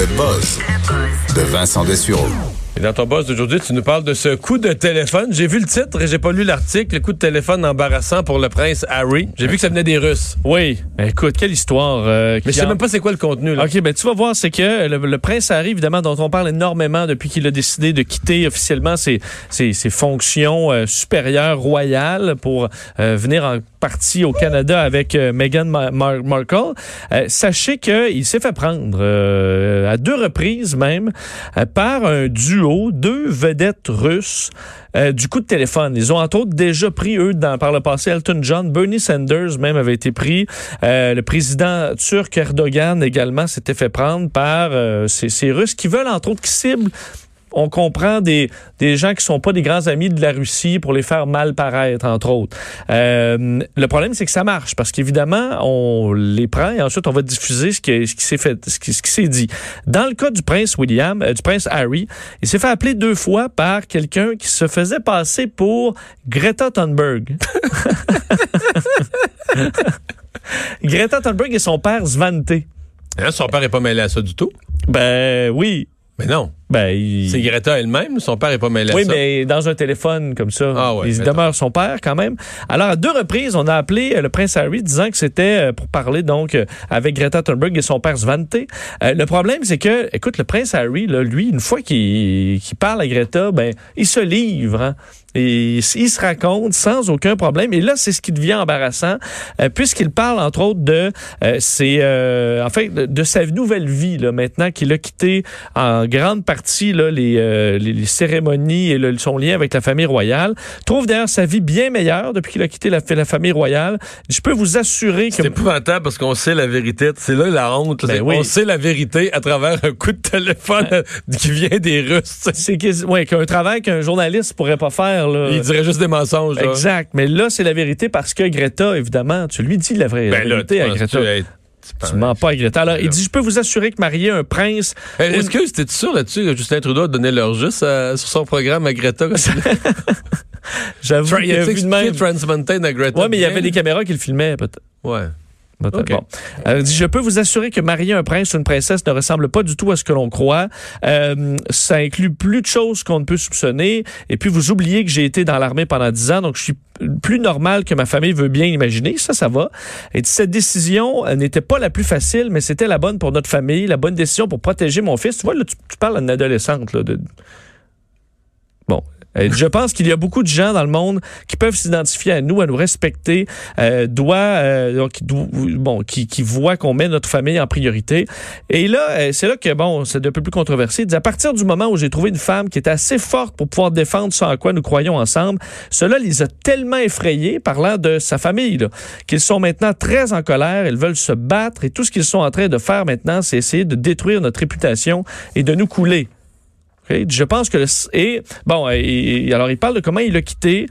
Le buzz de Vincent Dessureau. Et dans ton boss d'aujourd'hui, tu nous parles de ce coup de téléphone. J'ai vu le titre et j'ai pas lu l'article. Le coup de téléphone embarrassant pour le prince Harry. J'ai vu que ça venait des Russes. Oui. Ben, écoute, quelle histoire. euh, Mais je sais en- même pas c'est quoi le contenu. Là. OK, ben tu vas voir, c'est que le, le prince Harry, évidemment, dont on parle énormément depuis qu'il a décidé de quitter officiellement ses, ses, ses fonctions euh, supérieures royales pour euh, venir en partie au Canada avec Meghan Ma- Mar- Markle. Sachez qu'il s'est fait prendre à deux reprises même par un duo, deux vedettes russes euh, du coup de téléphone. Ils ont entre autres déjà pris, eux, dans, par le passé, Elton John, Bernie Sanders même avait été pris. Euh, le président turc Erdogan également s'était fait prendre par euh, ces, Russes qui veulent entre autres qui ciblent on comprend des, des gens qui sont pas des grands amis de la Russie pour les faire mal paraître, entre autres. Euh, le problème, c'est que ça marche parce qu'évidemment, on les prend et ensuite on va diffuser ce qui, ce qui s'est fait, ce qui, ce qui s'est dit. Dans le cas du prince William, euh, du prince Harry, il s'est fait appeler deux fois par quelqu'un qui se faisait passer pour Greta Thunberg. Greta Thunberg et son père Svante. Hein, son père est pas mêlé à ça du tout? Ben oui. Mais non. Ben, il... C'est Greta elle-même. Son père est pas mêlé Oui, à ça? mais dans un téléphone comme ça, Ah ouais, il demeure son père quand même. Alors, à deux reprises, on a appelé euh, le prince Harry disant que c'était euh, pour parler donc euh, avec Greta Thunberg et son père Svante. Euh, le problème, c'est que, écoute, le prince Harry, là, lui, une fois qu'il qu'il parle à Greta, ben, il se livre. hein. Et il se raconte sans aucun problème. Et là, c'est ce qui devient embarrassant, euh, puisqu'il parle, entre autres, de euh, ses, euh, en fait, de, de sa nouvelle vie, là, maintenant qu'il a quitté en grande partie là, les, euh, les, les cérémonies et le- son lien avec la famille royale. Trouve d'ailleurs sa vie bien meilleure depuis qu'il a quitté la, la famille royale. Je peux vous assurer que... C'est épouvantable parce qu'on sait la vérité. C'est là la honte. Ben oui. On sait la vérité à travers un coup de téléphone qui vient des Russes. C'est ouais, qu'un travail qu'un journaliste pourrait pas faire. Là. Il dirait juste des mensonges. là. Exact. Mais là, c'est la vérité parce que Greta, évidemment, tu lui dis la vraie Ben là, vérité à Greta. Tu mens pas à Greta. Alors, Ben il dit, je peux vous assurer que marier un prince... Hey, Est-ce que c'était sûr là-dessus que Justin Trudeau a donné leur juste à- sur son programme à Greta? J'avoue Tra- il a que vu de même... Trans Mountain à Greta. Ouais, mais il y avait des caméras qui le filmaient, peut-être. Ouais. Bon. Dit, je peux vous assurer que marier un prince ou une princesse ne ressemble pas du tout à ce que l'on croit. Euh, ça inclut plus de choses qu'on ne peut soupçonner. Et puis, vous oubliez que j'ai été dans l'armée pendant dix ans, donc je suis plus normal que ma famille veut bien imaginer. Ça, ça va. Et cette décision euh, n'était pas la plus facile, mais c'était la bonne pour notre famille, la bonne décision pour protéger mon fils. Tu vois, là, tu, tu parles d'une adolescente, là, de... Bon. Dit, Je pense qu'il y a beaucoup de gens dans le monde qui peuvent s'identifier à nous, à nous respecter, euh, euh, qui, voient qu'on met notre famille en priorité. Et là, euh, c'est là que bon, c'est un peu plus controversé. À partir du moment où j'ai trouvé une femme qui était assez forte pour pouvoir défendre ce en quoi nous croyons ensemble, cela les a tellement effrayés, parlant de sa famille, qu'ils sont maintenant très en colère. Ils veulent se battre et tout ce qu'ils sont en train de faire maintenant, c'est essayer de détruire notre réputation et de nous couler. Je pense que le- et bon et, et alors il parle de comment il a quitté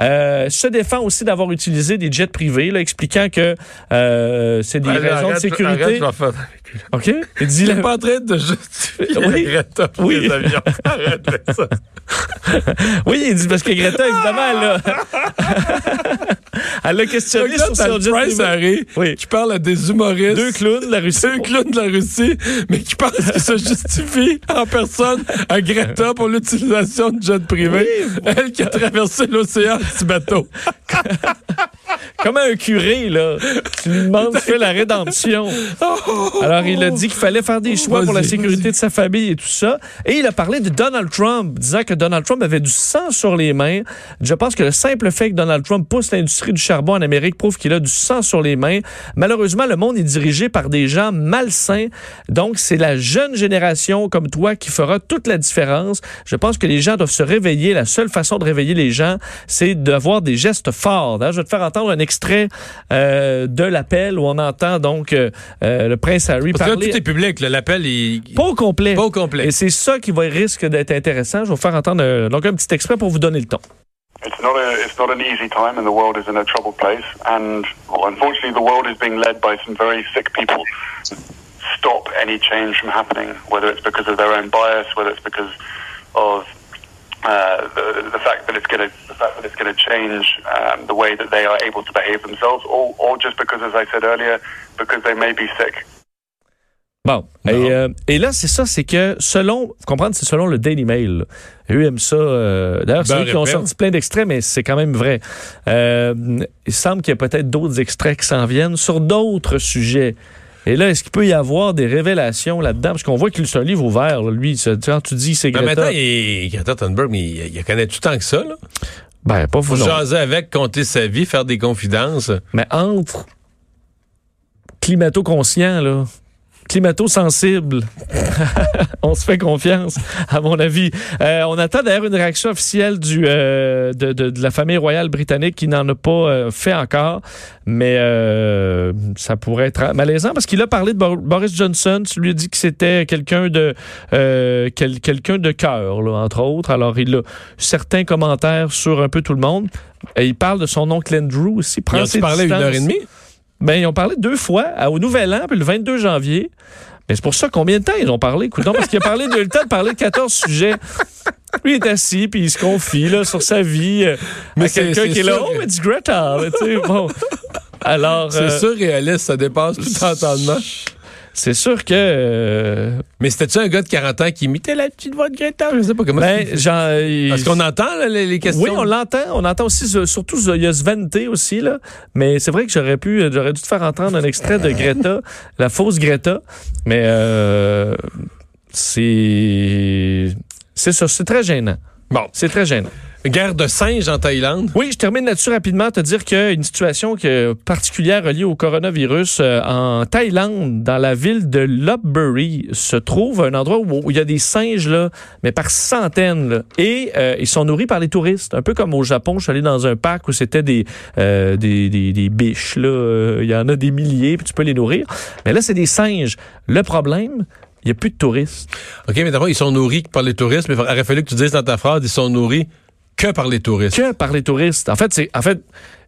euh, se défend aussi d'avoir utilisé des jets privés là, expliquant que euh, c'est des raisons arrête, de sécurité arrête, OK il dit Il pas en train de justifier Oui. Greta pour Oui. les avions. Arrête ça. oui il dit parce que Greta évidemment a elle a questionné sur son jet privé Harry Oui. qui parle à des humoristes. deux clowns de la Russie Deux clowns de la Russie, mais qui pensent qu'ils se justifient en personne à Greta pour l'utilisation de jet privé. Elle qui a traversé l'océan en petit bateau. comme un curé là tu lui demandes de faire la rédemption Alors, il a dit qu'il fallait faire des choix pour la sécurité de sa famille et tout ça. Et il a parlé de Donald Trump, disant que Donald Trump avait du sang sur les mains. Je pense que le simple fait que Donald Trump pousse l'industrie du charbon en Amérique prouve qu'il a du sang sur les mains. Malheureusement, le monde est dirigé par des gens malsains. Donc, c'est la jeune génération comme toi qui fera toute la différence. Je pense que les gens doivent se réveiller. La seule façon de réveiller les gens, c'est d'avoir des gestes forts. Je vais te faire entendre un extrait euh, de l'appel où on entend donc euh, euh, le prince Harry Parce que là, parler. tout est public. L'appel, il... Pas au complet. Pas au complet. Et c'est ça qui va risque d'être intéressant. Je vais vous faire entendre donc un petit extrait pour vous donner le ton. It's not a it's not an easy time, and the world is in a troubled place. And well, unfortunately, the world is being led by some very sick people. Stop any change from happening, whether it's because of their own bias, whether it's because of uh, the, the fact that it's going to the fact that it's going to change um, the way that they are able to behave themselves, or or just because, as I said earlier, because they may be sick. Bon. Et, euh, et là, c'est ça, c'est que selon, vous comprenez, c'est selon le Daily Mail. là. Eux aiment ça. euh, D'ailleurs, c'est Beurre eux qui ont sorti plein d'extraits, mais c'est quand même vrai. Euh, il semble qu'il y a peut-être d'autres extraits qui s'en viennent sur d'autres sujets. Et là, est-ce qu'il peut y avoir des révélations là-dedans? Parce qu'on voit qu'il c'est un livre ouvert, là, lui. Quand tu dis c'est Mais Greta, maintenant, il, Greta Thunberg, mais il, il connaît tout tant que ça. Là. ben, pas vous jaser avec, compter sa vie, faire des confidences. Mais entre climato-conscient, là, climato-sensible, on se fait confiance, à mon avis. Euh, on attend d'ailleurs une réaction officielle du, euh, de, de- de la famille royale britannique qui n'en a pas euh, fait encore, mais ça pourrait être malaisant parce qu'il a parlé de Bor- Boris Johnson, tu lui as dit que c'était quelqu'un de quel- quelqu'un de cœur, entre autres. Alors, il a certains commentaires sur un peu tout le monde. Et il parle de son oncle Andrew aussi. prend Ils ont ses parlé une heure et demie? Ben, ils ont parlé deux fois, au Nouvel An, puis le 22 janvier. Mais c'est pour ça, combien de temps ils ont parlé? Coudonc, parce qu'il a parlé de, le temps de parler de 14 sujets. Lui, il est assis, puis il se confie là, sur sa vie. euh, Mais à quelqu'un qui est là, oh, que- it's Greta. Mais tu sais, bon. Alors, C'est euh, surréaliste, ça dépasse tout entendement. C'est sûr que... euh, Mais c'était-tu un gars de 40 ans qui imitait la petite voix de Greta? Je sais pas comment. ben, il- Est-ce qu'on entend là, les, les questions? Oui, on l'entend. On entend aussi, euh, surtout, il y a Svente aussi, là. Mais c'est vrai que j'aurais pu, euh, j'aurais dû te faire entendre un extrait de Greta, la fausse Greta. Mais euh, c'est. C'est ça, c'est très gênant. Bon. C'est très gênant. Guerre de singes en Thaïlande. Oui, je termine là-dessus rapidement, te dire qu'il y a une situation que- particulière reliée au coronavirus euh, en Thaïlande, dans la ville de Lopburi, se trouve un endroit où, il y a des singes, là, mais par centaines. là. et euh, ils sont nourris par les touristes. Un peu comme au Japon, je suis allé dans un parc où c'était des, euh, des, des, des biches. là. Il y en a des milliers, puis tu peux les nourrir. Mais là, c'est des singes. Le problème, il n'y a plus de touristes. OK, mais d'abord, ils sont nourris par les touristes, mais il aurait fallu que tu dises dans ta phrase, ils sont nourris que par les touristes. que par les touristes. En fait, c'est en fait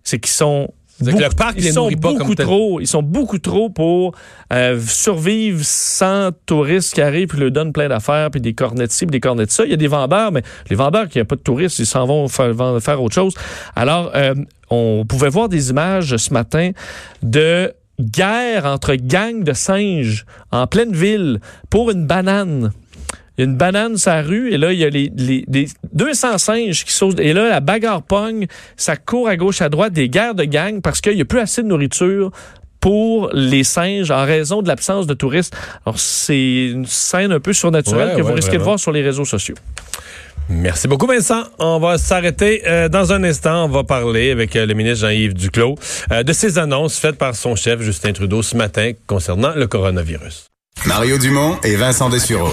c'est qu'ils sont que le beaucoup- parc ils les sont pas beaucoup comme trop, ils sont beaucoup trop pour euh, survivre sans touristes qui arrivent puis leur donnent plein d'affaires puis des cornets de ci, puis des cornets de ça. Il y a des vendeurs, mais les vendeurs qui n'ont pas de touristes, ils s'en vont faire autre chose. Alors, euh, on pouvait voir des images ce matin de guerre entre gangs de singes en pleine ville pour une banane. Il y a une banane sur la rue et là, il y a les, les, les 200 singes qui sautent. Et là, la bagarre pogne, ça court à gauche, à droite, des guerres de gangs parce qu'il n'y a plus assez de nourriture pour les singes en raison de l'absence de touristes. Alors, c'est une scène un peu surnaturelle Ouais, que vous risquez de voir sur les réseaux sociaux. Merci beaucoup, Vincent. On va s'arrêter euh, dans un instant. On va parler avec euh, le ministre Jean-Yves Duclos euh, de ces annonces faites par son chef, Justin Trudeau, ce matin concernant le coronavirus. Mario Dumont et Vincent Dessureau.